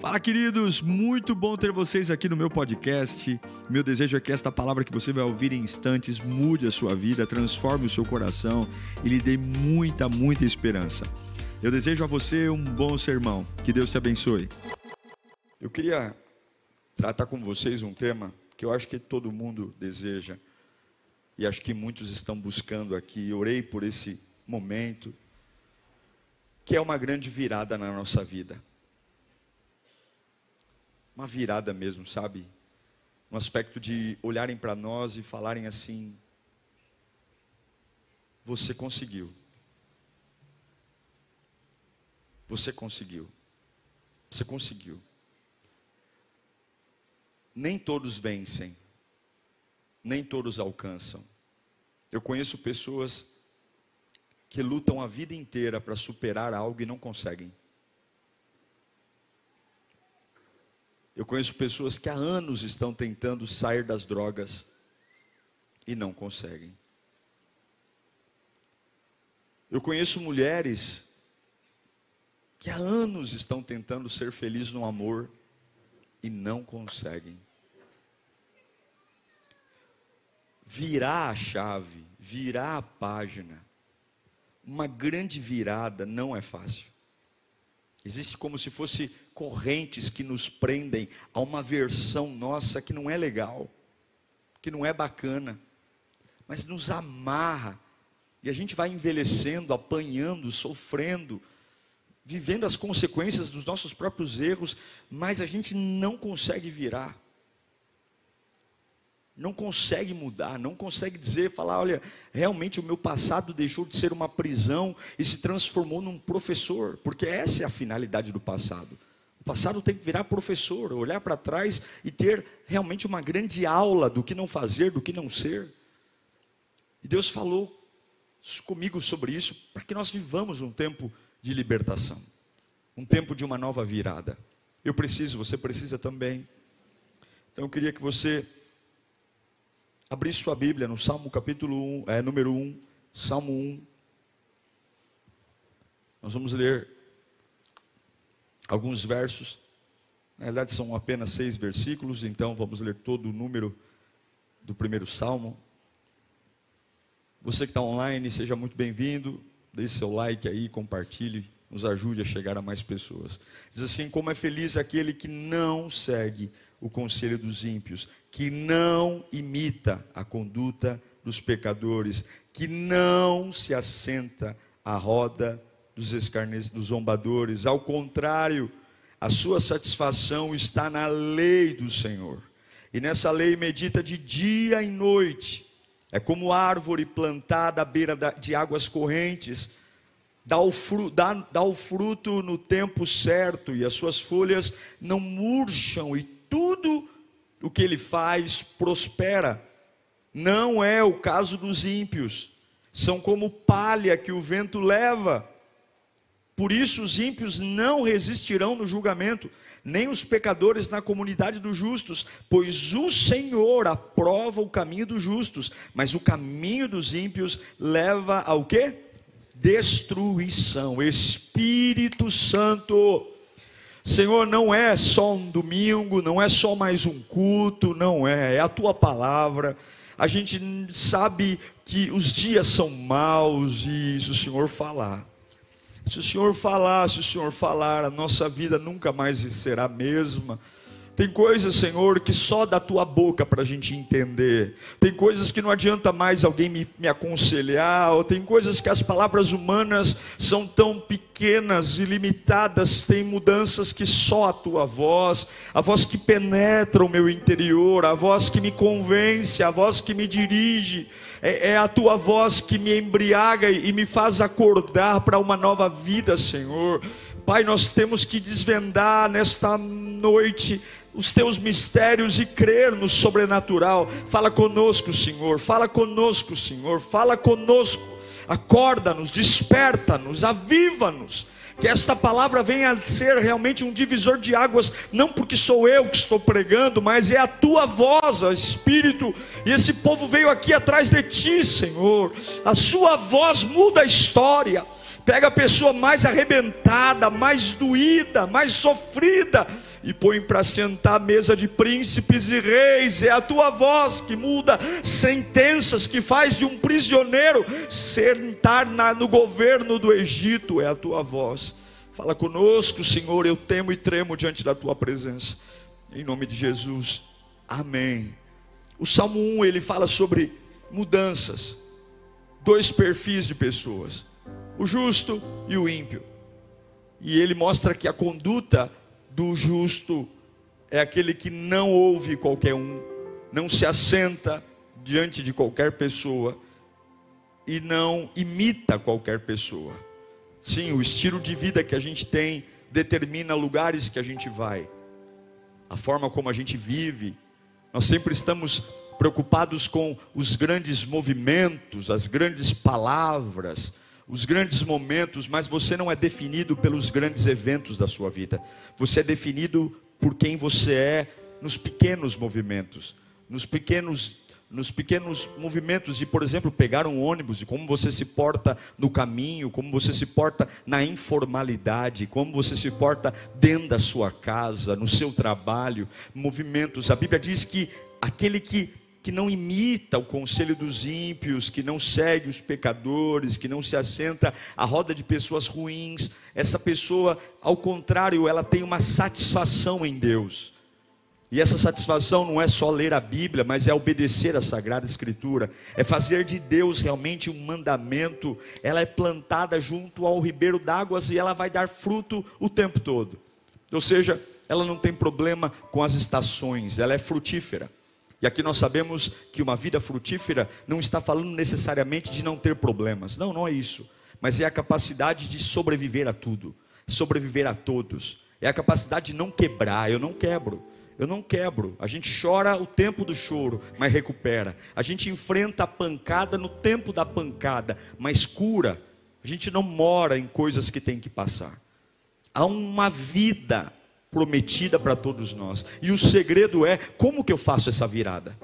Fala, queridos! Muito bom ter vocês aqui no meu podcast. Meu desejo é que esta palavra que você vai ouvir em instantes mude a sua vida, transforme o seu coração e lhe dê muita, muita esperança. Eu desejo a você um bom sermão. Que Deus te abençoe. Eu queria tratar com vocês um tema que eu acho que todo mundo deseja e acho que muitos estão buscando aqui. Orei por esse momento, que é uma grande virada na nossa vida uma virada mesmo, sabe? Um aspecto de olharem para nós e falarem assim: Você conseguiu. Você conseguiu. Você conseguiu. Nem todos vencem, nem todos alcançam. Eu conheço pessoas que lutam a vida inteira para superar algo e não conseguem. Eu conheço pessoas que há anos estão tentando sair das drogas e não conseguem. Eu conheço mulheres que há anos estão tentando ser felizes no amor e não conseguem. Virar a chave, virar a página, uma grande virada não é fácil. Existe como se fosse correntes que nos prendem a uma versão nossa que não é legal, que não é bacana, mas nos amarra. E a gente vai envelhecendo, apanhando, sofrendo, vivendo as consequências dos nossos próprios erros, mas a gente não consegue virar não consegue mudar, não consegue dizer, falar, olha, realmente o meu passado deixou de ser uma prisão e se transformou num professor, porque essa é a finalidade do passado. O passado tem que virar professor, olhar para trás e ter realmente uma grande aula do que não fazer, do que não ser. E Deus falou comigo sobre isso para que nós vivamos um tempo de libertação, um tempo de uma nova virada. Eu preciso, você precisa também. Então eu queria que você abrir sua Bíblia no Salmo capítulo 1, é, número 1, Salmo 1. Nós vamos ler alguns versos. Na verdade, são apenas seis versículos, então vamos ler todo o número do primeiro salmo. Você que está online, seja muito bem-vindo. Deixe seu like aí, compartilhe, nos ajude a chegar a mais pessoas. Diz assim: Como é feliz aquele que não segue o conselho dos ímpios, que não imita a conduta dos pecadores, que não se assenta à roda dos, escarnes, dos zombadores, ao contrário, a sua satisfação está na lei do Senhor, e nessa lei medita de dia e noite, é como árvore plantada à beira de águas correntes, dá o, fruto, dá, dá o fruto no tempo certo, e as suas folhas não murcham, e o que ele faz prospera. Não é o caso dos ímpios, são como palha que o vento leva. Por isso os ímpios não resistirão no julgamento, nem os pecadores na comunidade dos justos, pois o Senhor aprova o caminho dos justos, mas o caminho dos ímpios leva ao quê? Destruição. Espírito Santo Senhor, não é só um domingo, não é só mais um culto, não é, é a tua palavra. A gente sabe que os dias são maus e se o Senhor falar, se o Senhor falar, se o Senhor falar, a nossa vida nunca mais será a mesma. Tem coisas, Senhor, que só da tua boca para a gente entender. Tem coisas que não adianta mais alguém me, me aconselhar. Ou tem coisas que as palavras humanas são tão pequenas e limitadas. Tem mudanças que só a tua voz, a voz que penetra o meu interior, a voz que me convence, a voz que me dirige. É, é a tua voz que me embriaga e me faz acordar para uma nova vida, Senhor. Pai, nós temos que desvendar nesta noite os teus mistérios e crer no sobrenatural. Fala conosco, Senhor. Fala conosco, Senhor. Fala conosco. Acorda-nos, desperta-nos, aviva-nos. Que esta palavra venha a ser realmente um divisor de águas, não porque sou eu que estou pregando, mas é a tua voz, Espírito. E esse povo veio aqui atrás de ti, Senhor. A sua voz muda a história. Pega a pessoa mais arrebentada, mais doída, mais sofrida e põe para sentar à mesa de príncipes e reis. É a tua voz que muda sentenças, que faz de um prisioneiro sentar na, no governo do Egito. É a tua voz. Fala conosco, Senhor. Eu temo e tremo diante da tua presença. Em nome de Jesus. Amém. O Salmo 1 ele fala sobre mudanças, dois perfis de pessoas o justo e o ímpio. E ele mostra que a conduta do justo é aquele que não ouve qualquer um, não se assenta diante de qualquer pessoa e não imita qualquer pessoa. Sim, o estilo de vida que a gente tem determina lugares que a gente vai, a forma como a gente vive. Nós sempre estamos preocupados com os grandes movimentos, as grandes palavras, os grandes momentos, mas você não é definido pelos grandes eventos da sua vida. Você é definido por quem você é nos pequenos movimentos, nos pequenos nos pequenos movimentos de, por exemplo, pegar um ônibus, de como você se porta no caminho, como você se porta na informalidade, como você se porta dentro da sua casa, no seu trabalho, movimentos. A Bíblia diz que aquele que que não imita o conselho dos ímpios, que não segue os pecadores, que não se assenta à roda de pessoas ruins. Essa pessoa, ao contrário, ela tem uma satisfação em Deus. E essa satisfação não é só ler a Bíblia, mas é obedecer a Sagrada Escritura, é fazer de Deus realmente um mandamento. Ela é plantada junto ao ribeiro d'águas e ela vai dar fruto o tempo todo. Ou seja, ela não tem problema com as estações, ela é frutífera. E aqui nós sabemos que uma vida frutífera não está falando necessariamente de não ter problemas. Não, não é isso. Mas é a capacidade de sobreviver a tudo, sobreviver a todos. É a capacidade de não quebrar. Eu não quebro. Eu não quebro. A gente chora o tempo do choro, mas recupera. A gente enfrenta a pancada no tempo da pancada, mas cura. A gente não mora em coisas que tem que passar. Há uma vida prometida para todos nós. E o segredo é como que eu faço essa virada?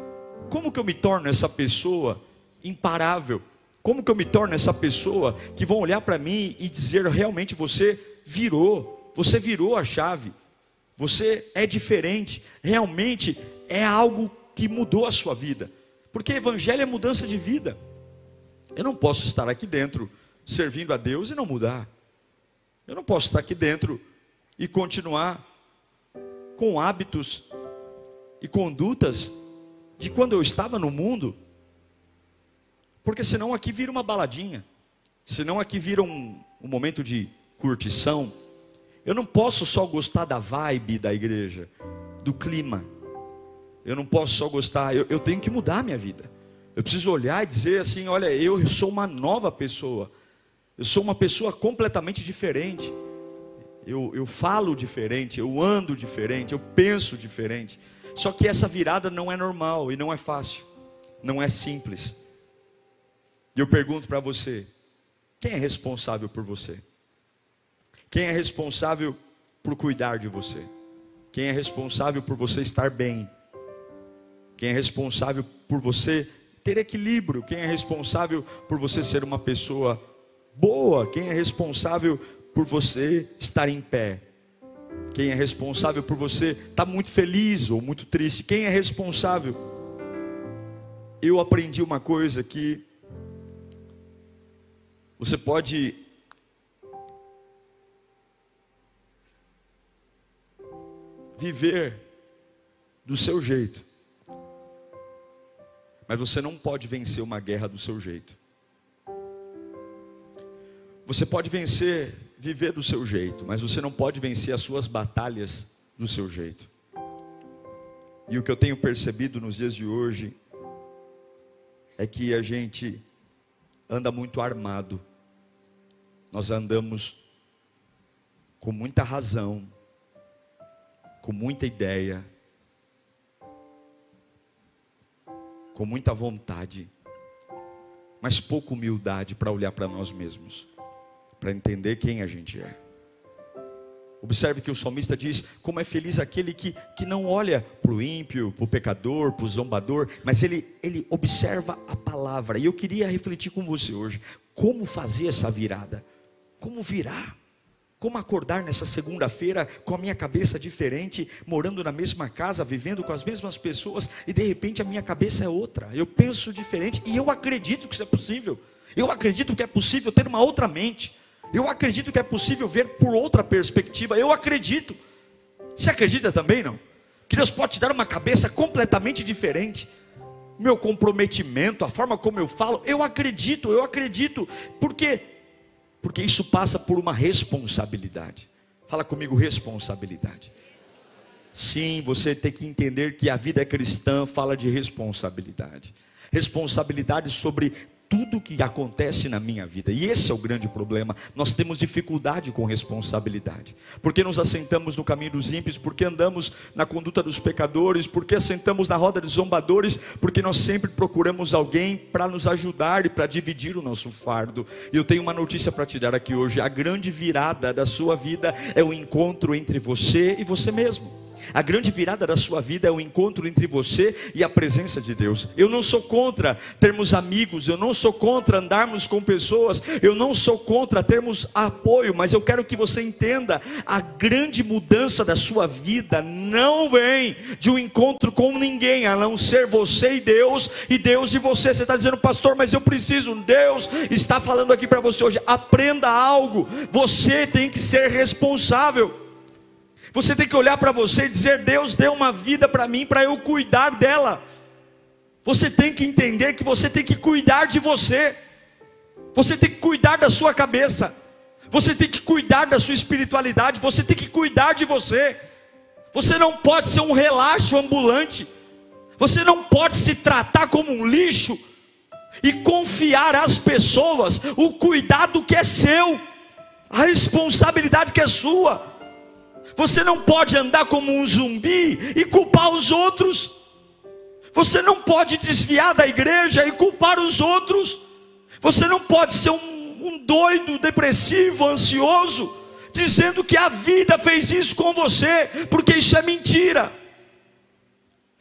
Como que eu me torno essa pessoa imparável? Como que eu me torno essa pessoa que vão olhar para mim e dizer realmente você virou, você virou a chave. Você é diferente, realmente é algo que mudou a sua vida. Porque evangelho é mudança de vida. Eu não posso estar aqui dentro servindo a Deus e não mudar. Eu não posso estar aqui dentro e continuar com hábitos e condutas de quando eu estava no mundo, porque senão aqui vira uma baladinha, senão aqui vira um, um momento de curtição. Eu não posso só gostar da vibe da igreja, do clima. Eu não posso só gostar, eu, eu tenho que mudar a minha vida. Eu preciso olhar e dizer assim: olha, eu sou uma nova pessoa, eu sou uma pessoa completamente diferente eu, eu falo diferente, eu ando diferente, eu penso diferente. Só que essa virada não é normal e não é fácil, não é simples. E eu pergunto para você: quem é responsável por você? Quem é responsável por cuidar de você? Quem é responsável por você estar bem? Quem é responsável por você ter equilíbrio? Quem é responsável por você ser uma pessoa boa? Quem é responsável por você estar em pé? Quem é responsável por você estar tá muito feliz ou muito triste? Quem é responsável? Eu aprendi uma coisa que você pode viver do seu jeito, mas você não pode vencer uma guerra do seu jeito. Você pode vencer viver do seu jeito, mas você não pode vencer as suas batalhas do seu jeito. E o que eu tenho percebido nos dias de hoje é que a gente anda muito armado. Nós andamos com muita razão, com muita ideia, com muita vontade, mas pouca humildade para olhar para nós mesmos para entender quem a gente é. Observe que o salmista diz: como é feliz aquele que, que não olha para o ímpio, para o pecador, para o zombador, mas ele, ele observa a palavra. E eu queria refletir com você hoje: como fazer essa virada? como virar? Como acordar nessa segunda-feira com a minha cabeça diferente, morando na mesma casa, vivendo com as mesmas pessoas e de repente a minha cabeça é outra. Eu penso diferente e eu acredito que isso é possível. Eu acredito que é possível ter uma outra mente. Eu acredito que é possível ver por outra perspectiva. Eu acredito. Você acredita também, não? Que Deus pode te dar uma cabeça completamente diferente. Meu comprometimento, a forma como eu falo, eu acredito, eu acredito. Por quê? Porque isso passa por uma responsabilidade. Fala comigo, responsabilidade. Sim, você tem que entender que a vida cristã fala de responsabilidade. Responsabilidade sobre tudo que acontece na minha vida. E esse é o grande problema. Nós temos dificuldade com responsabilidade. Porque nos assentamos no caminho dos ímpios, porque andamos na conduta dos pecadores, porque assentamos na roda dos zombadores, porque nós sempre procuramos alguém para nos ajudar e para dividir o nosso fardo. E eu tenho uma notícia para te dar aqui hoje. A grande virada da sua vida é o encontro entre você e você mesmo. A grande virada da sua vida é o encontro entre você e a presença de Deus. Eu não sou contra termos amigos, eu não sou contra andarmos com pessoas, eu não sou contra termos apoio, mas eu quero que você entenda: a grande mudança da sua vida não vem de um encontro com ninguém, a não ser você e Deus, e Deus e você. Você está dizendo, pastor, mas eu preciso. Deus está falando aqui para você hoje: aprenda algo, você tem que ser responsável. Você tem que olhar para você e dizer: Deus deu uma vida para mim para eu cuidar dela. Você tem que entender que você tem que cuidar de você. Você tem que cuidar da sua cabeça. Você tem que cuidar da sua espiritualidade. Você tem que cuidar de você. Você não pode ser um relaxo ambulante. Você não pode se tratar como um lixo e confiar às pessoas o cuidado que é seu, a responsabilidade que é sua. Você não pode andar como um zumbi e culpar os outros. Você não pode desviar da igreja e culpar os outros. Você não pode ser um, um doido, depressivo, ansioso, dizendo que a vida fez isso com você, porque isso é mentira.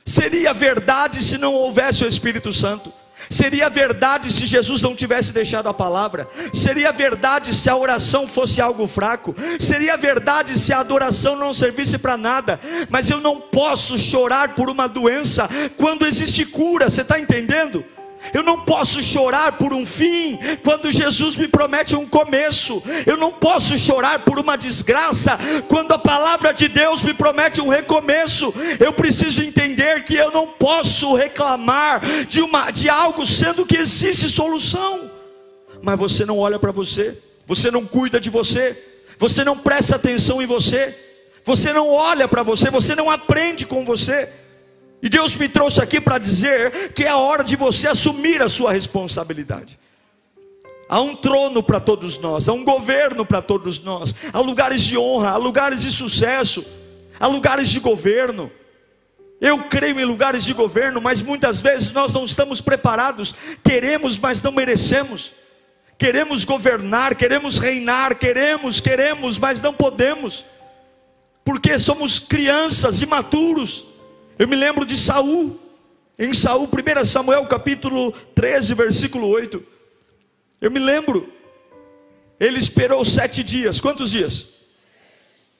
Seria verdade se não houvesse o Espírito Santo. Seria verdade se Jesus não tivesse deixado a palavra. Seria verdade se a oração fosse algo fraco. Seria verdade se a adoração não servisse para nada. Mas eu não posso chorar por uma doença quando existe cura. Você está entendendo? Eu não posso chorar por um fim quando Jesus me promete um começo. Eu não posso chorar por uma desgraça quando a palavra de Deus me promete um recomeço. Eu preciso entender que eu não posso reclamar de uma de algo sendo que existe solução. Mas você não olha para você, você não cuida de você, você não presta atenção em você, você não olha para você, você não aprende com você. E Deus me trouxe aqui para dizer que é a hora de você assumir a sua responsabilidade. Há um trono para todos nós, há um governo para todos nós, há lugares de honra, há lugares de sucesso, há lugares de governo. Eu creio em lugares de governo, mas muitas vezes nós não estamos preparados, queremos, mas não merecemos. Queremos governar, queremos reinar, queremos, queremos, mas não podemos, porque somos crianças imaturos. Eu me lembro de Saul, em Saul, 1 Samuel capítulo 13, versículo 8. Eu me lembro, ele esperou sete dias, quantos dias?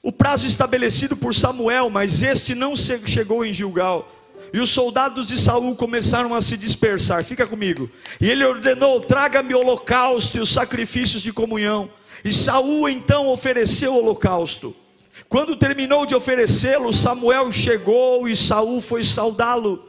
O prazo estabelecido por Samuel, mas este não chegou em Gilgal. E os soldados de Saul começaram a se dispersar. Fica comigo. E ele ordenou: traga-me holocausto e os sacrifícios de comunhão. E Saul então ofereceu o holocausto. Quando terminou de oferecê-lo, Samuel chegou e Saul foi saudá-lo.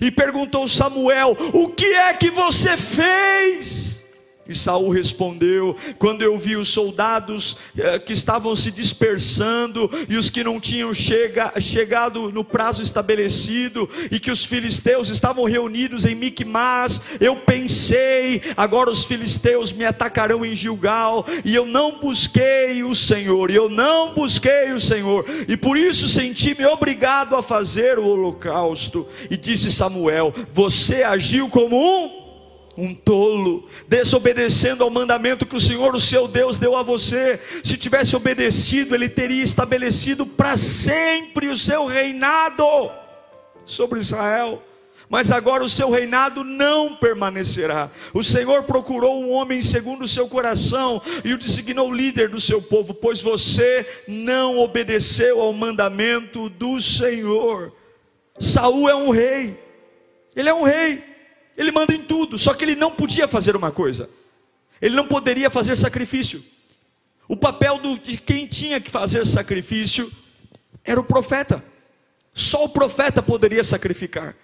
E perguntou Samuel: "O que é que você fez?" E Saul respondeu: Quando eu vi os soldados eh, que estavam se dispersando e os que não tinham chega, chegado no prazo estabelecido e que os filisteus estavam reunidos em Micmas, eu pensei: agora os filisteus me atacarão em Gilgal e eu não busquei o Senhor, e eu não busquei o Senhor, e por isso senti-me obrigado a fazer o holocausto. E disse Samuel: Você agiu como um um tolo, desobedecendo ao mandamento que o Senhor, o seu Deus, deu a você. Se tivesse obedecido, ele teria estabelecido para sempre o seu reinado sobre Israel. mas agora o seu reinado não permanecerá. O Senhor procurou um homem segundo o seu coração e o designou líder do seu povo, pois você não obedeceu ao mandamento do Senhor. Saul é um rei. Ele é um rei. Ele manda em tudo, só que ele não podia fazer uma coisa. Ele não poderia fazer sacrifício. O papel do, de quem tinha que fazer sacrifício era o profeta. Só o profeta poderia sacrificar.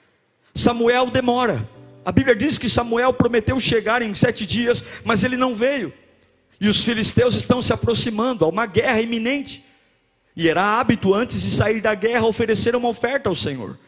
Samuel demora. A Bíblia diz que Samuel prometeu chegar em sete dias, mas ele não veio. E os filisteus estão se aproximando, há uma guerra iminente. E era hábito antes de sair da guerra oferecer uma oferta ao Senhor.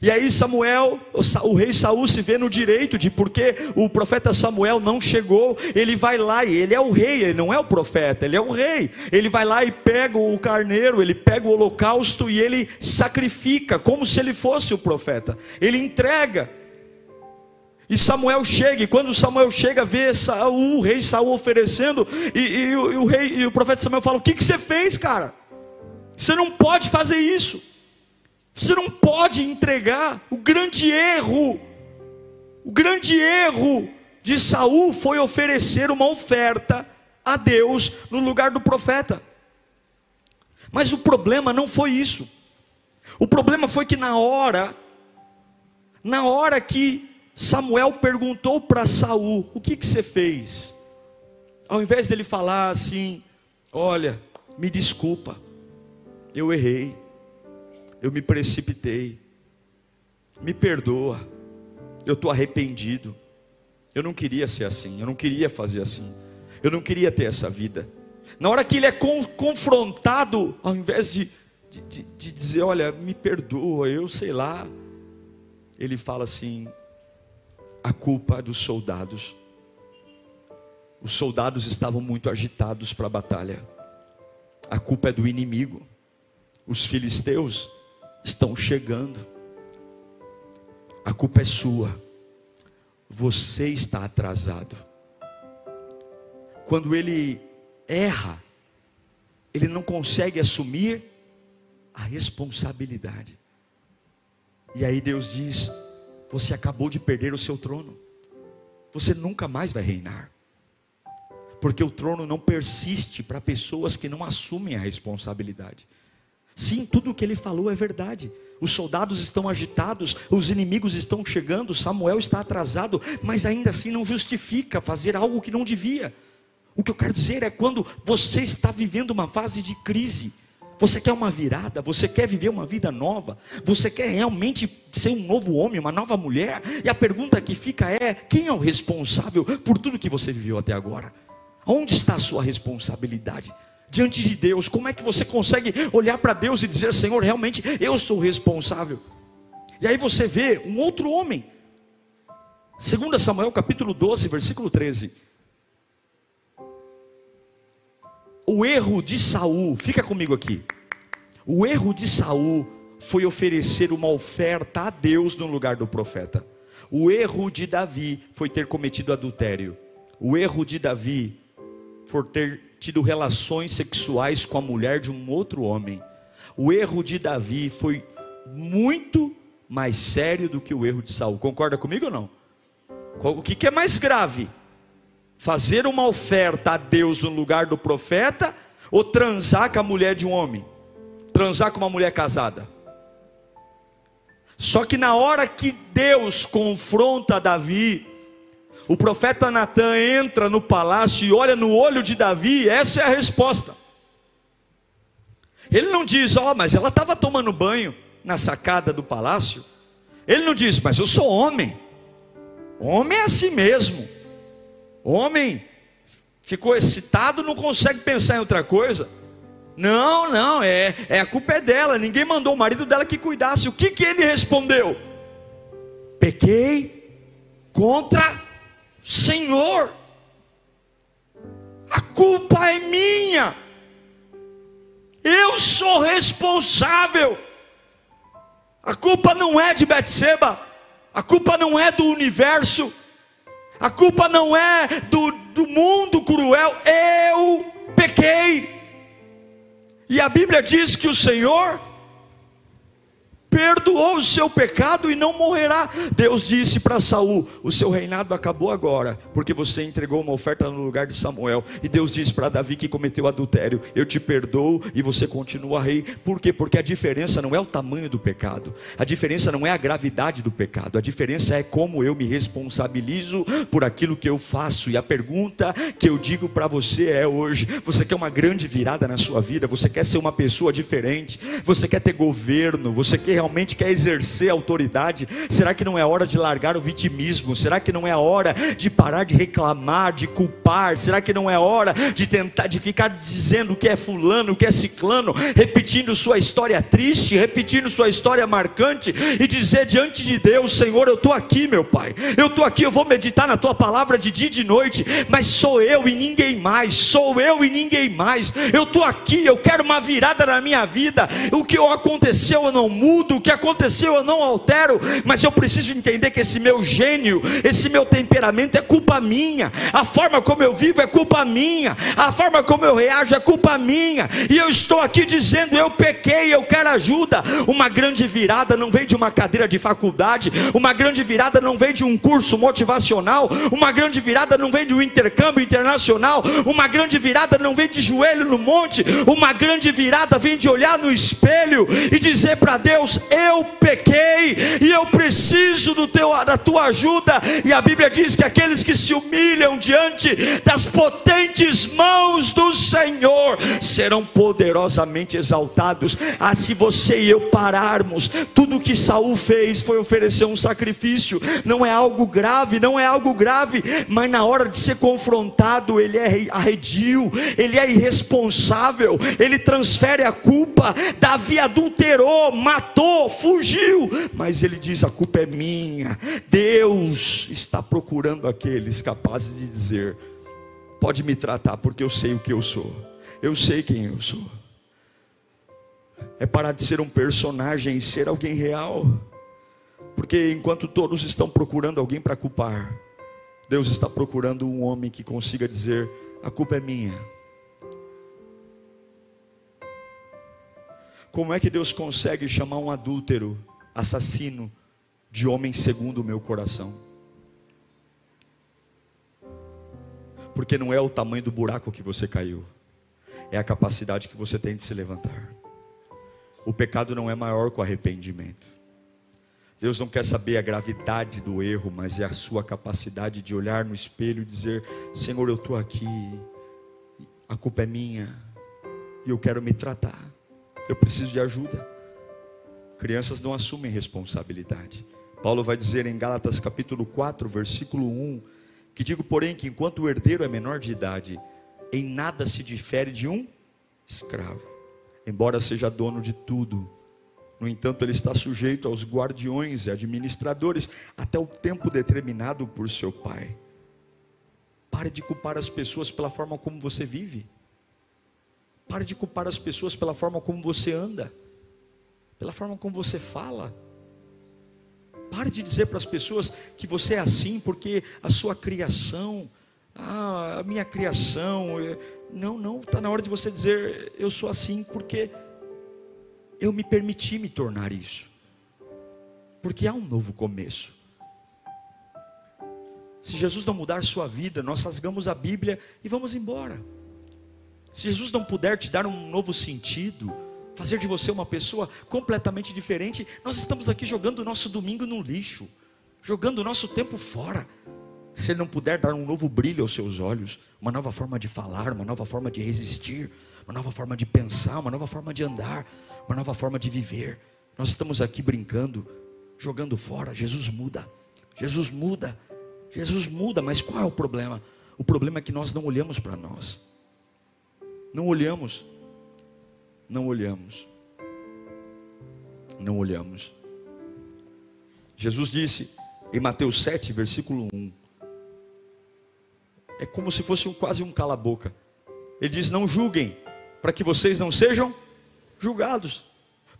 E aí Samuel, o rei Saul se vê no direito de porque o profeta Samuel não chegou, ele vai lá e ele é o rei, ele não é o profeta, ele é o rei. Ele vai lá e pega o carneiro, ele pega o holocausto e ele sacrifica como se ele fosse o profeta. Ele entrega. E Samuel chega, e quando Samuel chega, vê Saul, o rei Saul oferecendo, e, e, e o rei e o profeta Samuel fala: "O que que você fez, cara? Você não pode fazer isso." Você não pode entregar. O grande erro, o grande erro de Saul foi oferecer uma oferta a Deus no lugar do profeta. Mas o problema não foi isso. O problema foi que na hora, na hora que Samuel perguntou para Saul: "O que que você fez?" Ao invés dele falar assim: "Olha, me desculpa. Eu errei eu me precipitei, me perdoa, eu estou arrependido, eu não queria ser assim, eu não queria fazer assim, eu não queria ter essa vida. Na hora que ele é confrontado, ao invés de, de, de, de dizer, olha, me perdoa, eu sei lá, ele fala assim: a culpa é dos soldados. Os soldados estavam muito agitados para a batalha. A culpa é do inimigo. Os filisteus estão chegando. A culpa é sua. Você está atrasado. Quando ele erra, ele não consegue assumir a responsabilidade. E aí Deus diz: Você acabou de perder o seu trono. Você nunca mais vai reinar. Porque o trono não persiste para pessoas que não assumem a responsabilidade. Sim, tudo o que ele falou é verdade. Os soldados estão agitados, os inimigos estão chegando, Samuel está atrasado, mas ainda assim não justifica fazer algo que não devia. O que eu quero dizer é quando você está vivendo uma fase de crise, você quer uma virada, você quer viver uma vida nova, você quer realmente ser um novo homem, uma nova mulher, e a pergunta que fica é: quem é o responsável por tudo que você viveu até agora? Onde está a sua responsabilidade? Diante de Deus? Como é que você consegue olhar para Deus e dizer, Senhor, realmente eu sou responsável? E aí você vê um outro homem, 2 Samuel capítulo 12, versículo 13. O erro de Saul, fica comigo aqui. O erro de Saul foi oferecer uma oferta a Deus no lugar do profeta. O erro de Davi foi ter cometido adultério. O erro de Davi foi ter tido relações sexuais com a mulher de um outro homem. O erro de Davi foi muito mais sério do que o erro de Saul. Concorda comigo ou não? O que é mais grave? Fazer uma oferta a Deus no lugar do profeta ou transar com a mulher de um homem? Transar com uma mulher casada? Só que na hora que Deus confronta Davi, o profeta Natan entra no palácio e olha no olho de Davi, essa é a resposta. Ele não diz, ó, oh, mas ela estava tomando banho na sacada do palácio. Ele não diz, mas eu sou homem. Homem é assim mesmo. Homem ficou excitado, não consegue pensar em outra coisa. Não, não, é, é a culpa é dela. Ninguém mandou o marido dela que cuidasse. O que, que ele respondeu? Pequei contra Senhor, a culpa é minha, eu sou responsável. A culpa não é de Betseba, a culpa não é do universo, a culpa não é do, do mundo cruel, eu pequei. E a Bíblia diz que o Senhor perdoou o seu pecado e não morrerá. Deus disse para Saul: O seu reinado acabou agora, porque você entregou uma oferta no lugar de Samuel. E Deus disse para Davi que cometeu adultério: Eu te perdoo e você continua rei. Por quê? Porque a diferença não é o tamanho do pecado, a diferença não é a gravidade do pecado, a diferença é como eu me responsabilizo por aquilo que eu faço. E a pergunta que eu digo para você é hoje: você quer uma grande virada na sua vida? Você quer ser uma pessoa diferente? Você quer ter governo? Você quer, realmente quer exercer autoridade? Será que não é hora de largar o vitimismo? Será que não é hora de parar de reclamar, de culpar? Será que não é hora de tentar, de ficar dizendo que é fulano, que é ciclano, repetindo sua história triste, repetindo sua história marcante e dizer diante de Deus, Senhor, eu estou aqui, meu Pai, eu estou aqui, eu vou meditar na tua palavra de dia e de noite, mas sou eu e ninguém mais, sou eu e ninguém mais, eu estou aqui, eu quero uma virada na minha vida, o que aconteceu eu não mudo, o que aconteceu eu não altero, mas eu preciso entender que esse meu gênio, esse meu temperamento é culpa minha, a forma como eu vivo é culpa minha, a forma como eu reajo é culpa minha, e eu estou aqui dizendo: eu pequei, eu quero ajuda. Uma grande virada não vem de uma cadeira de faculdade, uma grande virada não vem de um curso motivacional, uma grande virada não vem de um intercâmbio internacional, uma grande virada não vem de joelho no monte, uma grande virada vem de olhar no espelho e dizer para Deus: eu pequei e eu preciso do teu, da tua ajuda. E a Bíblia diz que aqueles que se humilham diante das potentes mãos do Senhor serão poderosamente exaltados. Ah, se você e eu pararmos, tudo que Saul fez foi oferecer um sacrifício. Não é algo grave, não é algo grave, mas na hora de ser confrontado, ele é arredio, ele é irresponsável, ele transfere a culpa. Davi adulterou, matou, fugiu, mas ele diz: a culpa é minha. Deus está procurando aqueles capazes de dizer: pode me tratar, porque eu sei o que eu sou, eu sei quem eu sou. É parar de ser um personagem e ser alguém real, porque enquanto todos estão procurando alguém para culpar, Deus está procurando um homem que consiga dizer: a culpa é minha. Como é que Deus consegue chamar um adúltero, assassino, de homem segundo o meu coração? Porque não é o tamanho do buraco que você caiu, é a capacidade que você tem de se levantar. O pecado não é maior que o arrependimento. Deus não quer saber a gravidade do erro, mas é a sua capacidade de olhar no espelho e dizer: Senhor, eu estou aqui, a culpa é minha, e eu quero me tratar, eu preciso de ajuda. Crianças não assumem responsabilidade. Paulo vai dizer em Gálatas capítulo 4, versículo 1, que digo, porém, que enquanto o herdeiro é menor de idade, em nada se difere de um escravo, embora seja dono de tudo. No entanto, ele está sujeito aos guardiões e administradores até o tempo determinado por seu pai. Pare de culpar as pessoas pela forma como você vive. Pare de culpar as pessoas pela forma como você anda, pela forma como você fala. Pare de dizer para as pessoas que você é assim porque a sua criação, ah, a minha criação. Não, não, está na hora de você dizer eu sou assim porque eu me permiti me tornar isso. Porque há um novo começo. Se Jesus não mudar sua vida, nós rasgamos a Bíblia e vamos embora. Se Jesus não puder te dar um novo sentido, fazer de você uma pessoa completamente diferente, nós estamos aqui jogando o nosso domingo no lixo, jogando o nosso tempo fora. Se Ele não puder dar um novo brilho aos seus olhos, uma nova forma de falar, uma nova forma de resistir, uma nova forma de pensar, uma nova forma de andar, uma nova forma de viver. Nós estamos aqui brincando, jogando fora. Jesus muda, Jesus muda, Jesus muda, mas qual é o problema? O problema é que nós não olhamos para nós, não olhamos não olhamos. Não olhamos. Jesus disse em Mateus 7, versículo 1. É como se fosse um, quase um cala-boca. Ele diz: Não julguem, para que vocês não sejam julgados.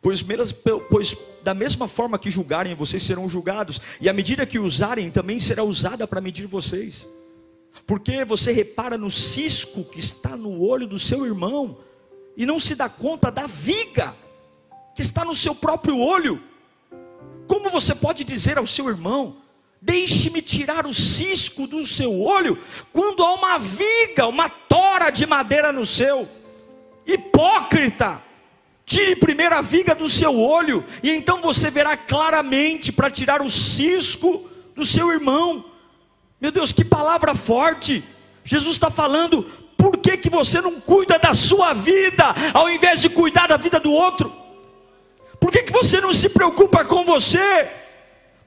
Pois, pois, da mesma forma que julgarem, vocês serão julgados, e a medida que usarem também será usada para medir vocês. Porque você repara no cisco que está no olho do seu irmão, e não se dá conta da viga que está no seu próprio olho. Como você pode dizer ao seu irmão: Deixe-me tirar o cisco do seu olho, quando há uma viga, uma tora de madeira no seu? Hipócrita! Tire primeiro a viga do seu olho, e então você verá claramente para tirar o cisco do seu irmão. Meu Deus, que palavra forte! Jesus está falando, por que, que você não cuida da sua vida, ao invés de cuidar da vida do outro? Por que, que você não se preocupa com você?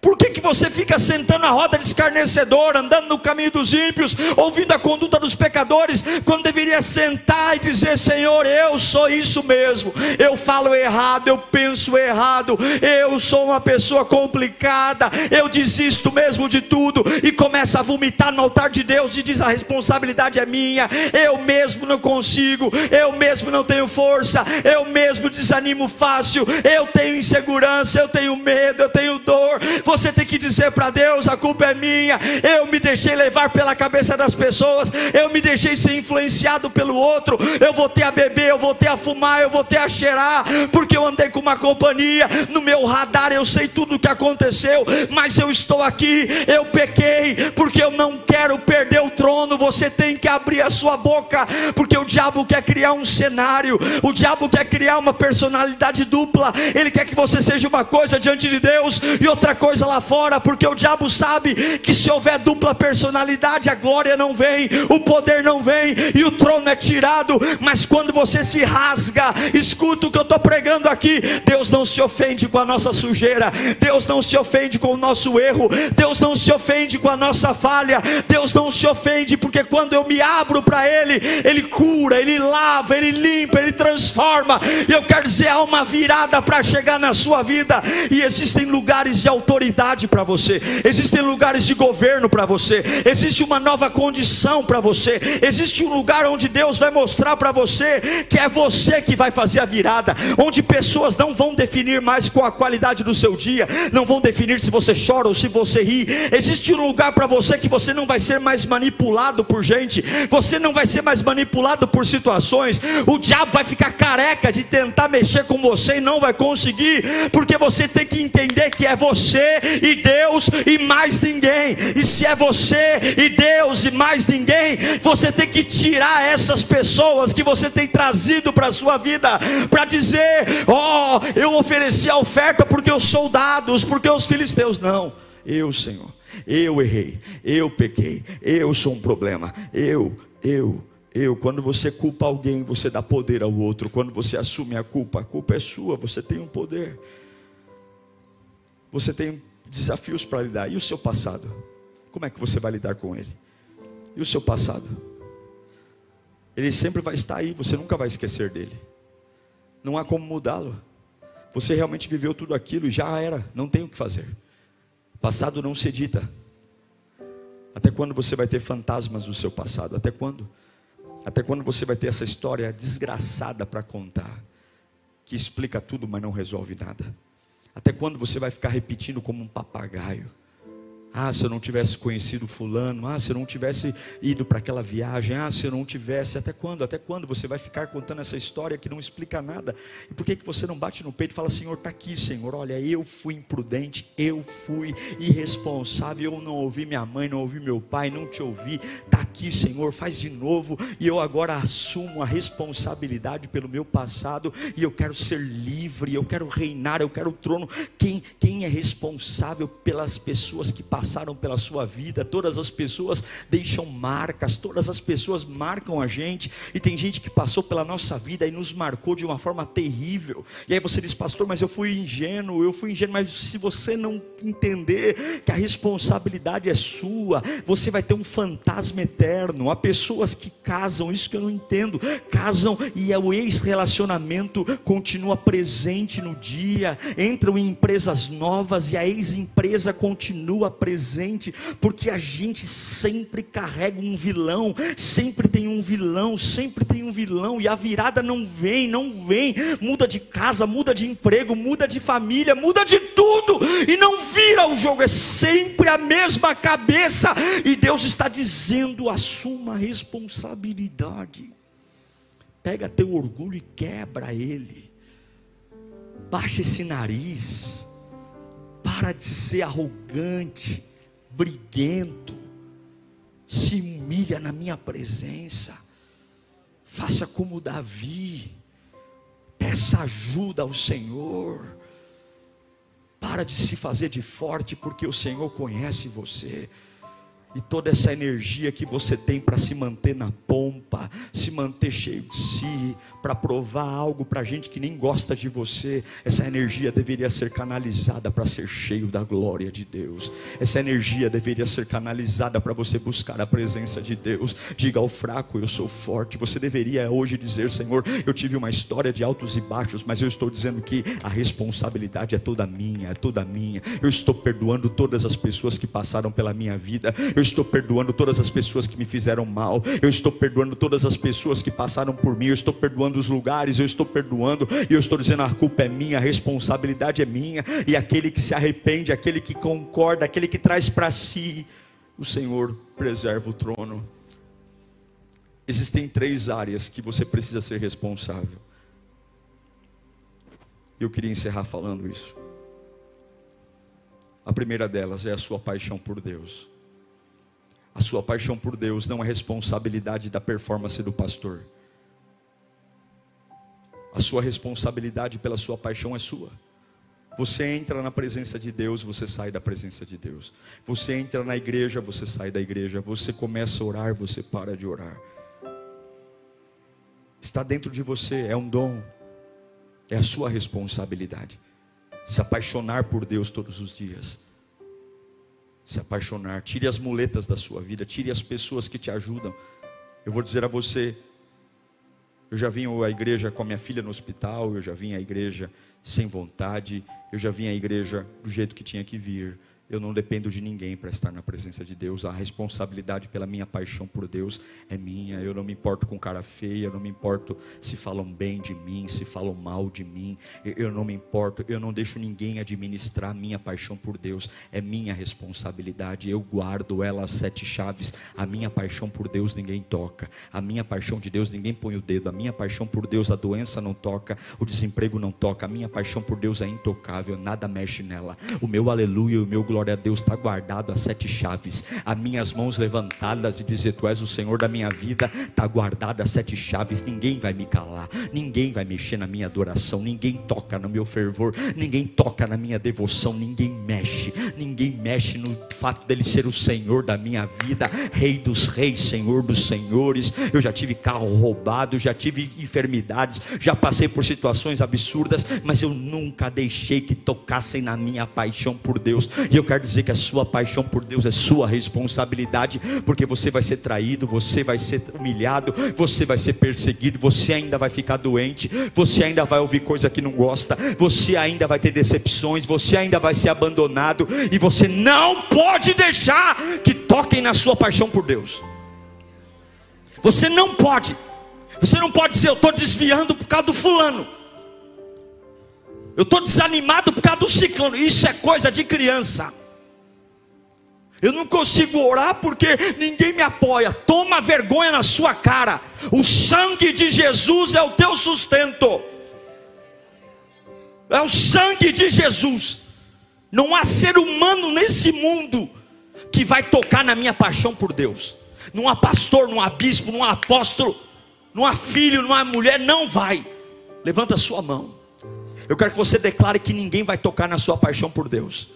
Por que, que você fica sentando na roda de escarnecedor, andando no caminho dos ímpios, ouvindo a conduta dos pecadores, quando deveria sentar e dizer: Senhor, eu sou isso mesmo, eu falo errado, eu penso errado, eu sou uma pessoa complicada, eu desisto mesmo de tudo, e começa a vomitar no altar de Deus e diz: a responsabilidade é minha, eu mesmo não consigo, eu mesmo não tenho força, eu mesmo desanimo fácil, eu tenho insegurança, eu tenho medo, eu tenho dor você tem que dizer para Deus: a culpa é minha. Eu me deixei levar pela cabeça das pessoas. Eu me deixei ser influenciado pelo outro. Eu voltei a beber, eu voltei a fumar, eu voltei a cheirar, porque eu andei com uma companhia. No meu radar eu sei tudo o que aconteceu, mas eu estou aqui. Eu pequei, porque eu não quero perder o trono. Você tem que abrir a sua boca, porque o diabo quer criar um cenário. O diabo quer criar uma personalidade dupla. Ele quer que você seja uma coisa diante de Deus e outra coisa coisa lá fora, porque o diabo sabe que se houver dupla personalidade, a glória não vem, o poder não vem e o trono é tirado. Mas quando você se rasga, escuta o que eu estou pregando aqui: Deus não se ofende com a nossa sujeira, Deus não se ofende com o nosso erro, Deus não se ofende com a nossa falha, Deus não se ofende, porque quando eu me abro para Ele, Ele cura, Ele lava, Ele limpa, Ele transforma. E eu quero dizer, há uma virada para chegar na sua vida, e existem lugares de autoridade para você, existem lugares de governo para você, existe uma nova condição para você, existe um lugar onde Deus vai mostrar para você que é você que vai fazer a virada, onde pessoas não vão definir mais com a qualidade do seu dia, não vão definir se você chora ou se você ri. Existe um lugar para você que você não vai ser mais manipulado por gente, você não vai ser mais manipulado por situações. O diabo vai ficar careca de tentar mexer com você e não vai conseguir, porque você tem que entender que é você e Deus e mais ninguém. E se é você e Deus e mais ninguém, você tem que tirar essas pessoas que você tem trazido para a sua vida para dizer: "Ó, oh, eu ofereci a oferta porque os soldados, porque os filisteus não. Eu, Senhor, eu errei, eu pequei, eu sou um problema. Eu, eu eu, quando você culpa alguém, você dá poder ao outro. Quando você assume a culpa, a culpa é sua, você tem um poder. Você tem desafios para lidar. E o seu passado? Como é que você vai lidar com ele? E o seu passado? Ele sempre vai estar aí, você nunca vai esquecer dele. Não há como mudá-lo. Você realmente viveu tudo aquilo e já era, não tem o que fazer. Passado não se edita. Até quando você vai ter fantasmas do seu passado? Até quando? Até quando você vai ter essa história desgraçada para contar, que explica tudo, mas não resolve nada? Até quando você vai ficar repetindo como um papagaio? Ah, se eu não tivesse conhecido fulano, ah, se eu não tivesse ido para aquela viagem, ah, se eu não tivesse, até quando? Até quando você vai ficar contando essa história que não explica nada? E por que que você não bate no peito e fala: "Senhor, está aqui, Senhor. Olha, eu fui imprudente, eu fui irresponsável, eu não ouvi minha mãe, não ouvi meu pai, não te ouvi. Está aqui, Senhor, faz de novo e eu agora assumo a responsabilidade pelo meu passado e eu quero ser livre, eu quero reinar, eu quero o trono. Quem quem é responsável pelas pessoas que passaram passaram pela sua vida, todas as pessoas deixam marcas, todas as pessoas marcam a gente, e tem gente que passou pela nossa vida e nos marcou de uma forma terrível. E aí você diz, pastor, mas eu fui ingênuo, eu fui ingênuo, mas se você não entender que a responsabilidade é sua, você vai ter um fantasma eterno. Há pessoas que casam, isso que eu não entendo, casam e o ex-relacionamento continua presente no dia, entram em empresas novas e a ex-empresa continua presente presente, porque a gente sempre carrega um vilão, sempre tem um vilão, sempre tem um vilão, e a virada não vem, não vem, muda de casa, muda de emprego, muda de família, muda de tudo, e não vira o jogo, é sempre a mesma cabeça, e Deus está dizendo: assuma a responsabilidade, pega teu orgulho e quebra ele, baixa esse nariz, Para de ser arrogante, briguento. Se humilha na minha presença. Faça como Davi. Peça ajuda ao Senhor. Para de se fazer de forte, porque o Senhor conhece você e toda essa energia que você tem para se manter na pompa, se manter cheio de si, para provar algo para gente que nem gosta de você, essa energia deveria ser canalizada para ser cheio da glória de Deus. Essa energia deveria ser canalizada para você buscar a presença de Deus. Diga ao fraco, eu sou forte. Você deveria hoje dizer, Senhor, eu tive uma história de altos e baixos, mas eu estou dizendo que a responsabilidade é toda minha, é toda minha. Eu estou perdoando todas as pessoas que passaram pela minha vida. Eu eu estou perdoando todas as pessoas que me fizeram mal, eu estou perdoando todas as pessoas que passaram por mim, eu estou perdoando os lugares, eu estou perdoando, e eu estou dizendo: a culpa é minha, a responsabilidade é minha, e aquele que se arrepende, aquele que concorda, aquele que traz para si, o Senhor preserva o trono. Existem três áreas que você precisa ser responsável. Eu queria encerrar falando isso. A primeira delas é a sua paixão por Deus. A sua paixão por Deus não é responsabilidade da performance do pastor. A sua responsabilidade pela sua paixão é sua. Você entra na presença de Deus, você sai da presença de Deus. Você entra na igreja, você sai da igreja. Você começa a orar, você para de orar. Está dentro de você, é um dom. É a sua responsabilidade. Se apaixonar por Deus todos os dias se apaixonar. Tire as muletas da sua vida, tire as pessoas que te ajudam. Eu vou dizer a você, eu já vim à igreja com a minha filha no hospital, eu já vim à igreja sem vontade, eu já vim à igreja do jeito que tinha que vir. Eu não dependo de ninguém para estar na presença de Deus. A responsabilidade pela minha paixão por Deus é minha. Eu não me importo com cara feia, eu não me importo se falam bem de mim, se falam mal de mim. Eu não me importo, eu não deixo ninguém administrar minha paixão por Deus. É minha responsabilidade. Eu guardo ela às sete chaves. A minha paixão por Deus ninguém toca. A minha paixão de Deus ninguém põe o dedo. A minha paixão por Deus a doença não toca, o desemprego não toca. A minha paixão por Deus é intocável, nada mexe nela. O meu aleluia, o meu glória glória a Deus, está guardado as sete chaves. As minhas mãos levantadas e dizer: Tu és o Senhor da minha vida, está guardado as sete chaves. Ninguém vai me calar, ninguém vai mexer na minha adoração, ninguém toca no meu fervor, ninguém toca na minha devoção, ninguém mexe, ninguém mexe no fato dele ser o Senhor da minha vida, Rei dos Reis, Senhor dos Senhores. Eu já tive carro roubado, já tive enfermidades, já passei por situações absurdas, mas eu nunca deixei que tocassem na minha paixão por Deus. E eu quero dizer que a sua paixão por Deus é sua responsabilidade, porque você vai ser traído, você vai ser humilhado, você vai ser perseguido, você ainda vai ficar doente, você ainda vai ouvir coisa que não gosta, você ainda vai ter decepções, você ainda vai ser abandonado, e você não pode deixar que toquem na sua paixão por Deus. Você não pode. Você não pode dizer, eu estou desviando por causa do fulano. Eu estou desanimado por causa do ciclone. Isso é coisa de criança. Eu não consigo orar porque ninguém me apoia. Toma vergonha na sua cara. O sangue de Jesus é o teu sustento. É o sangue de Jesus. Não há ser humano nesse mundo que vai tocar na minha paixão por Deus. Não há pastor, não há bispo, não há apóstolo, não há filho, não há mulher, não vai. Levanta a sua mão. Eu quero que você declare que ninguém vai tocar na sua paixão por Deus.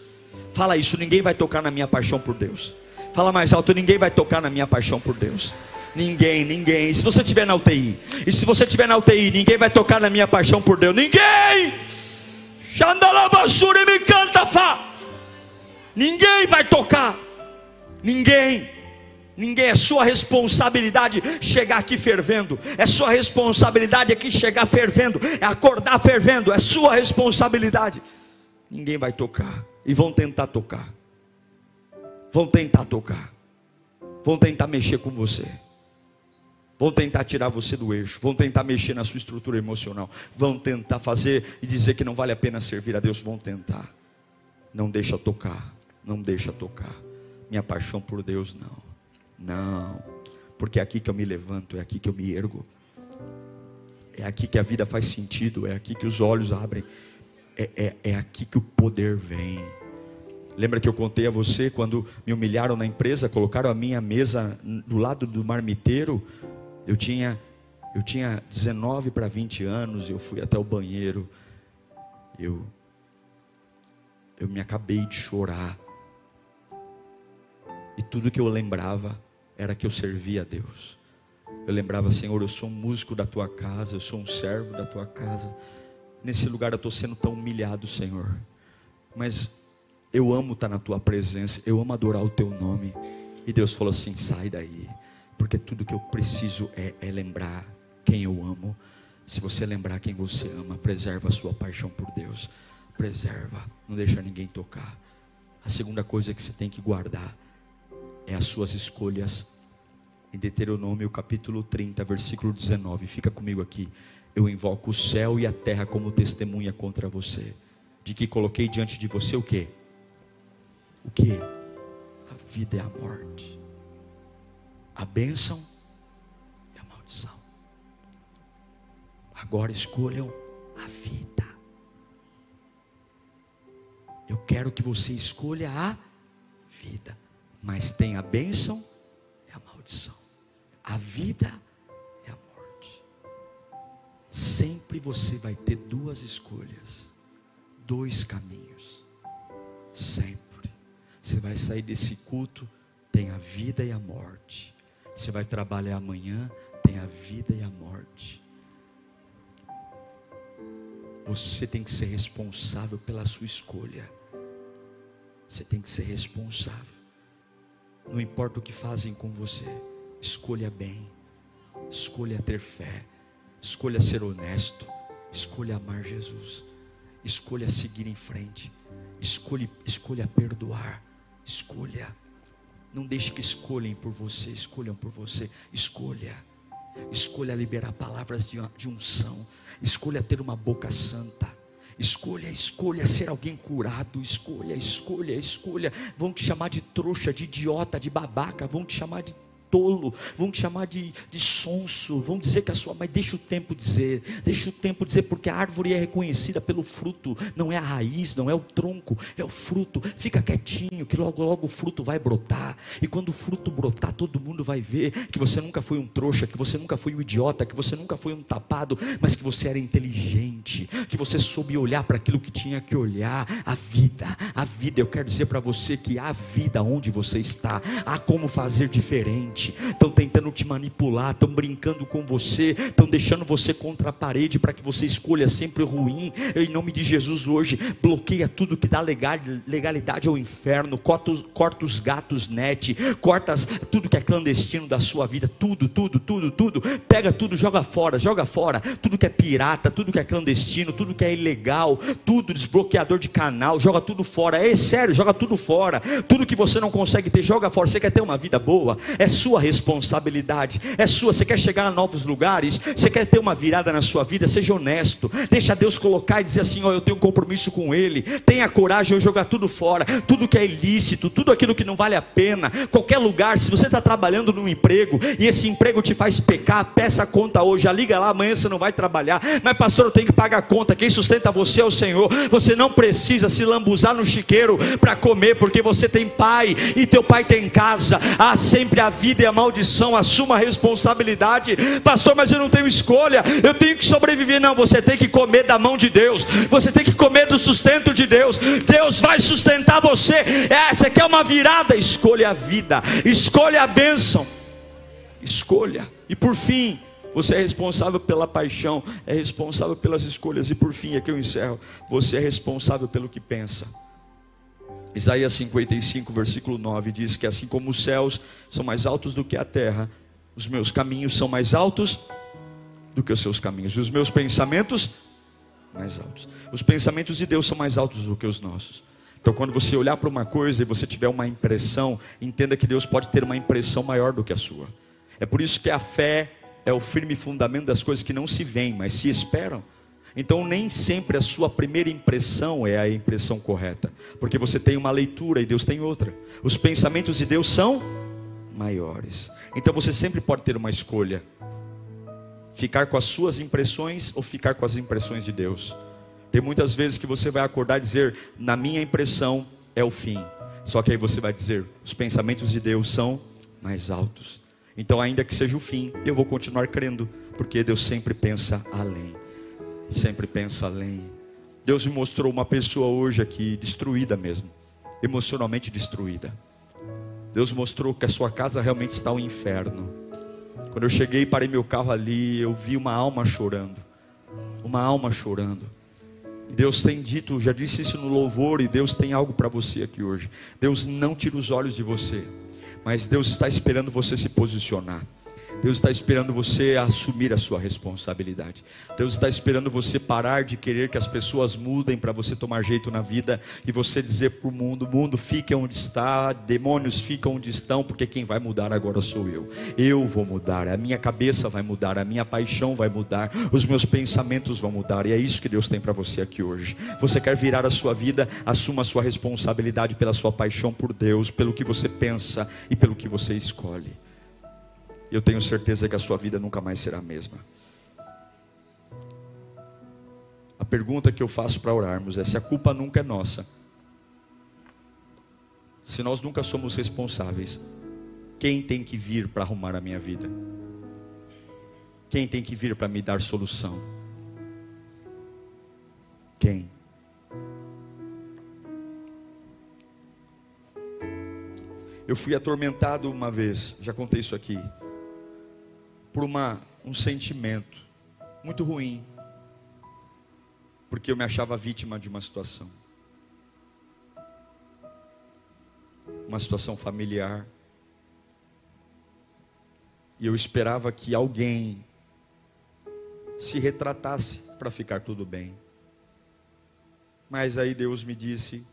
Fala isso, ninguém vai tocar na minha paixão por Deus. Fala mais alto, ninguém vai tocar na minha paixão por Deus. Ninguém, ninguém. E se você estiver na UTI, e se você estiver na UTI, ninguém vai tocar na minha paixão por Deus. Ninguém! Xandalabasura me canta, fa. Ninguém vai tocar. Ninguém. Ninguém, é sua responsabilidade chegar aqui fervendo, é sua responsabilidade aqui chegar fervendo, é acordar fervendo, é sua responsabilidade. Ninguém vai tocar e vão tentar tocar. Vão tentar tocar. Vão tentar mexer com você. Vão tentar tirar você do eixo, vão tentar mexer na sua estrutura emocional, vão tentar fazer e dizer que não vale a pena servir a Deus, vão tentar. Não deixa tocar, não deixa tocar. Minha paixão por Deus não. Não, porque é aqui que eu me levanto, é aqui que eu me ergo. É aqui que a vida faz sentido, é aqui que os olhos abrem, é, é, é aqui que o poder vem. Lembra que eu contei a você quando me humilharam na empresa, colocaram a minha mesa do lado do marmiteiro? Eu tinha eu tinha 19 para 20 anos, eu fui até o banheiro. Eu eu me acabei de chorar. E tudo que eu lembrava era que eu servia a Deus. Eu lembrava, Senhor, eu sou um músico da tua casa, eu sou um servo da tua casa. Nesse lugar eu estou sendo tão humilhado, Senhor. Mas eu amo estar na tua presença, eu amo adorar o teu nome. E Deus falou assim: sai daí, porque tudo que eu preciso é, é lembrar quem eu amo. Se você lembrar quem você ama, preserva a sua paixão por Deus. Preserva, não deixa ninguém tocar. A segunda coisa que você tem que guardar é as suas escolhas. Em Deuteronômio capítulo 30, versículo 19. Fica comigo aqui. Eu invoco o céu e a terra como testemunha contra você. De que coloquei diante de você o que? O que? A vida e a morte. A bênção e a maldição. Agora escolham a vida. Eu quero que você escolha a vida mas tem a bênção e a maldição. A vida e a morte. Sempre você vai ter duas escolhas, dois caminhos. Sempre. Você vai sair desse culto, tem a vida e a morte. Você vai trabalhar amanhã, tem a vida e a morte. Você tem que ser responsável pela sua escolha. Você tem que ser responsável. Não importa o que fazem com você, escolha bem, escolha ter fé, escolha ser honesto, escolha amar Jesus, escolha seguir em frente, escolha, escolha perdoar, escolha. Não deixe que escolhem por você, escolham por você, escolha. Escolha liberar palavras de, unção, escolha ter uma boca santa Escolha, escolha ser alguém curado. Escolha, escolha, escolha. Vão te chamar de trouxa, de idiota, de babaca. Vão te chamar de tolo, vão te chamar de, de sonso, vão dizer que a sua, mas deixa o tempo dizer, deixa o tempo dizer, porque a árvore é reconhecida pelo fruto, não é a raiz, não é o tronco, é o fruto. Fica quietinho, que logo, logo o fruto vai brotar, e quando o fruto brotar, todo mundo vai ver que você nunca foi um trouxa, que você nunca foi um idiota, que você nunca foi um tapado, mas que você era inteligente, que você soube olhar para aquilo que tinha que olhar, a vida, a vida. Eu quero dizer para você que há vida onde você está, há como fazer diferente estão tentando te manipular, estão brincando com você, estão deixando você contra a parede para que você escolha sempre o ruim. Em nome de Jesus, hoje, bloqueia tudo que dá legalidade ao inferno, corta os, corta os gatos net, corta tudo que é clandestino da sua vida, tudo, tudo, tudo, tudo. Pega tudo, joga fora, joga fora. Tudo que é pirata, tudo que é clandestino, tudo que é ilegal, tudo desbloqueador de canal, joga tudo fora. É sério, joga tudo fora. Tudo que você não consegue ter, joga fora. Você quer ter uma vida boa? É sua responsabilidade, é sua. Você quer chegar a novos lugares, você quer ter uma virada na sua vida, seja honesto, deixa Deus colocar e dizer assim: Ó, eu tenho um compromisso com Ele, tenha coragem de jogar tudo fora, tudo que é ilícito, tudo aquilo que não vale a pena, qualquer lugar, se você está trabalhando num emprego e esse emprego te faz pecar, peça a conta hoje, liga lá, amanhã você não vai trabalhar, mas pastor, eu tenho que pagar a conta, quem sustenta você é o Senhor, você não precisa se lambuzar no chiqueiro para comer, porque você tem pai e teu pai tem casa, há sempre a vida a maldição, assuma a responsabilidade. Pastor, mas eu não tenho escolha, eu tenho que sobreviver. Não, você tem que comer da mão de Deus, você tem que comer do sustento de Deus. Deus vai sustentar você. É, você quer uma virada? Escolha a vida, escolha a bênção, escolha. E por fim, você é responsável pela paixão, é responsável pelas escolhas. E por fim, aqui eu encerro: você é responsável pelo que pensa. Isaías 55, versículo 9 diz que assim como os céus são mais altos do que a terra, os meus caminhos são mais altos do que os seus caminhos, e os meus pensamentos mais altos. Os pensamentos de Deus são mais altos do que os nossos. Então, quando você olhar para uma coisa e você tiver uma impressão, entenda que Deus pode ter uma impressão maior do que a sua. É por isso que a fé é o firme fundamento das coisas que não se veem, mas se esperam. Então, nem sempre a sua primeira impressão é a impressão correta, porque você tem uma leitura e Deus tem outra. Os pensamentos de Deus são maiores. Então, você sempre pode ter uma escolha: ficar com as suas impressões ou ficar com as impressões de Deus. Tem muitas vezes que você vai acordar e dizer: na minha impressão, é o fim. Só que aí você vai dizer: os pensamentos de Deus são mais altos. Então, ainda que seja o fim, eu vou continuar crendo, porque Deus sempre pensa além. Sempre pensa além. Deus me mostrou uma pessoa hoje aqui destruída mesmo, emocionalmente destruída. Deus mostrou que a sua casa realmente está um inferno. Quando eu cheguei e parei meu carro ali, eu vi uma alma chorando. Uma alma chorando. Deus tem dito, já disse isso no louvor, e Deus tem algo para você aqui hoje. Deus não tira os olhos de você, mas Deus está esperando você se posicionar. Deus está esperando você assumir a sua responsabilidade. Deus está esperando você parar de querer que as pessoas mudem para você tomar jeito na vida e você dizer para o mundo: mundo fique onde está, demônios ficam onde estão, porque quem vai mudar agora sou eu. Eu vou mudar, a minha cabeça vai mudar, a minha paixão vai mudar, os meus pensamentos vão mudar, e é isso que Deus tem para você aqui hoje. Você quer virar a sua vida, assuma a sua responsabilidade pela sua paixão por Deus, pelo que você pensa e pelo que você escolhe eu tenho certeza que a sua vida nunca mais será a mesma. A pergunta que eu faço para orarmos é: se a culpa nunca é nossa, se nós nunca somos responsáveis, quem tem que vir para arrumar a minha vida? Quem tem que vir para me dar solução? Quem? Eu fui atormentado uma vez, já contei isso aqui por uma, um sentimento muito ruim, porque eu me achava vítima de uma situação, uma situação familiar, e eu esperava que alguém se retratasse para ficar tudo bem. Mas aí Deus me disse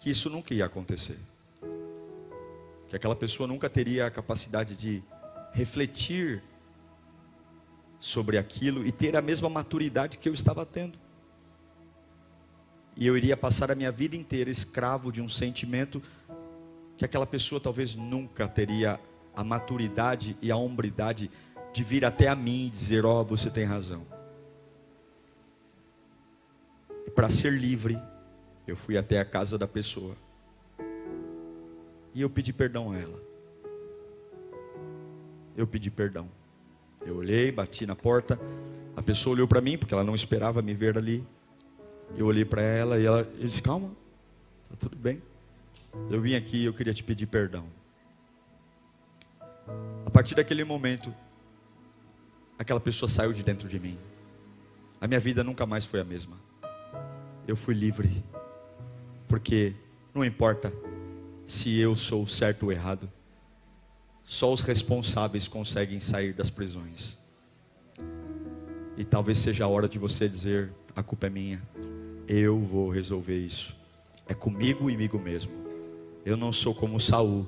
que isso nunca ia acontecer. Que aquela pessoa nunca teria a capacidade de refletir sobre aquilo e ter a mesma maturidade que eu estava tendo. E eu iria passar a minha vida inteira escravo de um sentimento que aquela pessoa talvez nunca teria a maturidade e a hombridade de vir até a mim e dizer: Ó, oh, você tem razão. E para ser livre, eu fui até a casa da pessoa e eu pedi perdão a ela eu pedi perdão. Eu olhei, bati na porta, a pessoa olhou para mim, porque ela não esperava me ver ali. Eu olhei para ela e ela eu disse: Calma, está tudo bem. Eu vim aqui e eu queria te pedir perdão. A partir daquele momento, aquela pessoa saiu de dentro de mim. A minha vida nunca mais foi a mesma. Eu fui livre, porque não importa se eu sou certo ou errado, só os responsáveis conseguem sair das prisões. E talvez seja a hora de você dizer: a culpa é minha, eu vou resolver isso. É comigo e comigo mesmo. Eu não sou como Saul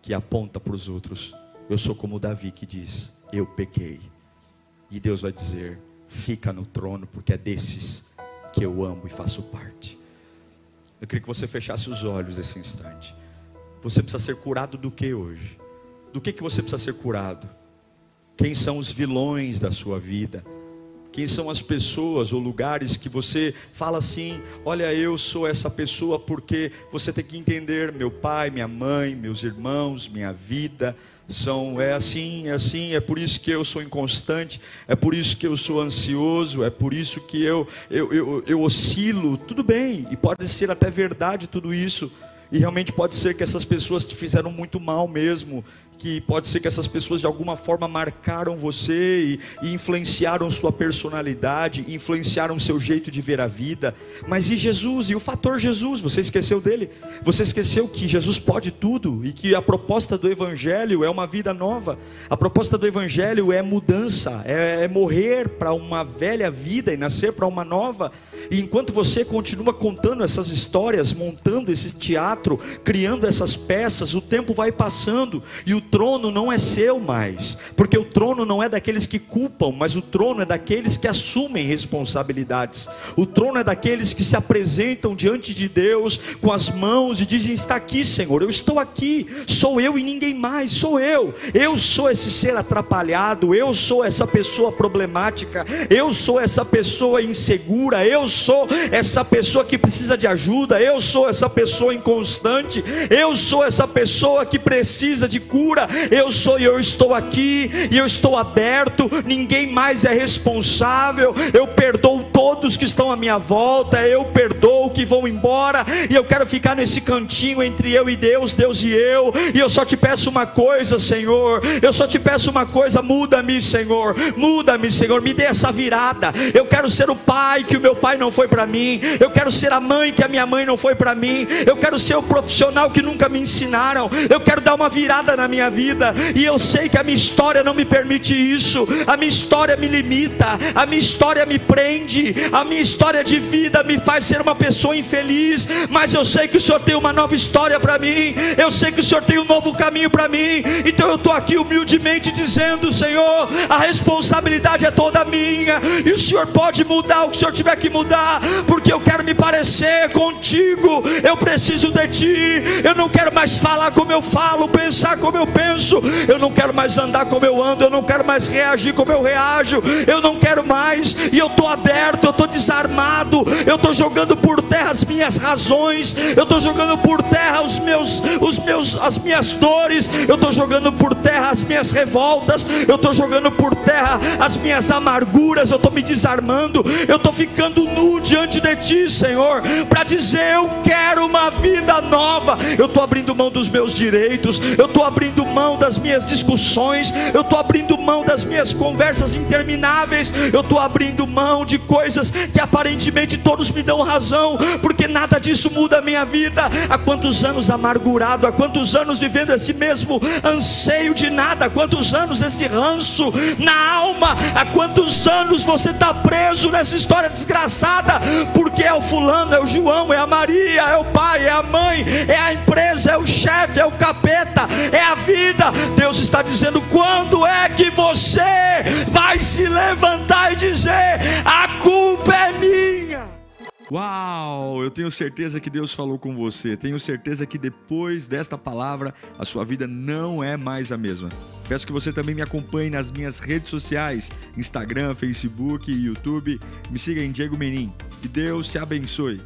que aponta para os outros. Eu sou como Davi que diz: eu pequei. E Deus vai dizer: fica no trono, porque é desses que eu amo e faço parte. Eu queria que você fechasse os olhos nesse instante. Você precisa ser curado do que hoje? Do que, que você precisa ser curado? Quem são os vilões da sua vida? Quem são as pessoas ou lugares que você fala assim: olha, eu sou essa pessoa porque você tem que entender, meu pai, minha mãe, meus irmãos, minha vida, são é assim, é assim, é por isso que eu sou inconstante, é por isso que eu sou ansioso, é por isso que eu, eu, eu, eu oscilo. Tudo bem, e pode ser até verdade tudo isso. E realmente pode ser que essas pessoas te fizeram muito mal mesmo, que pode ser que essas pessoas de alguma forma marcaram você e, e, influenciaram sua personalidade, influenciaram seu jeito de ver a vida. Mas e Jesus? E o fator Jesus? Você esqueceu dele? Você esqueceu que Jesus pode tudo e que a proposta do Evangelho é uma vida nova? A proposta do Evangelho é mudança, é, é morrer para uma velha vida e nascer para uma nova. E enquanto você continua contando essas histórias, montando esse teatro, criando essas peças, o tempo vai passando e o trono não é seu mais, porque o trono não é daqueles que culpam, mas o trono é daqueles que assumem responsabilidades. O trono é daqueles que se apresentam diante de Deus com as mãos e dizem: Está aqui, Senhor, eu estou aqui, sou eu e ninguém mais, sou eu. Eu sou esse ser atrapalhado, eu sou essa pessoa problemática, eu sou essa pessoa insegura, eu sou essa pessoa que precisa de ajuda, eu sou essa pessoa inconstante, eu sou essa pessoa que precisa de cura, eu sou e eu estou aqui, e eu estou aberto, ninguém mais é responsável, eu perdoo todos que estão à minha volta, eu perdoo que vão embora, e eu quero ficar nesse cantinho entre eu e Deus, Deus e eu, e eu só te peço uma coisa, Senhor, eu só te peço uma coisa, muda-me, Senhor, muda-me, Senhor, me dê essa virada, eu quero ser o pai que o meu pai não foi para mim, eu quero ser a mãe que a minha mãe não foi para mim, eu quero ser o profissional que nunca me ensinaram, eu quero dar uma virada na minha vida, e eu sei que a minha história não me permite isso, a minha história me limita, a minha história me prende, a minha história de vida me faz ser uma pessoa infeliz, mas eu sei que o Senhor tem uma nova história para mim, eu sei que o Senhor tem um novo caminho para mim, então eu estou aqui humildemente dizendo: Senhor, a responsabilidade é toda minha, e o Senhor pode mudar o que o Senhor tiver que mudar, porque eu quero me parecer contigo, eu preciso de ti, eu não quero mais falar como eu falo, pensar como eu penso, eu não quero mais andar como eu ando, eu não quero mais reagir como eu reajo, eu não quero mais, e eu estou aberto, eu estou desarmado, eu estou jogando por terra as minhas razões, eu estou jogando por terra os meus, os meus, as minhas dores, eu estou jogando por terra as minhas revoltas, eu estou jogando por terra as minhas amarguras, eu estou me desarmando, eu estou ficando nu diante de Ti, Senhor, para dizer eu quero uma vida nova, eu estou abrindo mão dos meus direitos, eu estou abrindo mão das minhas discussões, eu estou abrindo mão das minhas conversas intermináveis, eu estou abrindo mão de coisas que aparentemente todos me dão razão, porque nada disso muda a minha vida. Há quantos anos amargurado, há quantos anos vivendo esse mesmo anseio de nada, há quantos anos esse ranço na alma, há quantos anos você está preso nessa história desgraçada, porque é o fulano, é o João, é a Maria, é o pai, é a mãe, é a empresa, é o chefe, é o capeta, é a vida. Deus está dizendo: quando é que você vai se levantar e dizer: a culpa é minha? Uau! Eu tenho certeza que Deus falou com você. Tenho certeza que depois desta palavra a sua vida não é mais a mesma. Peço que você também me acompanhe nas minhas redes sociais: Instagram, Facebook YouTube. Me siga em Diego Menin. Que Deus te abençoe.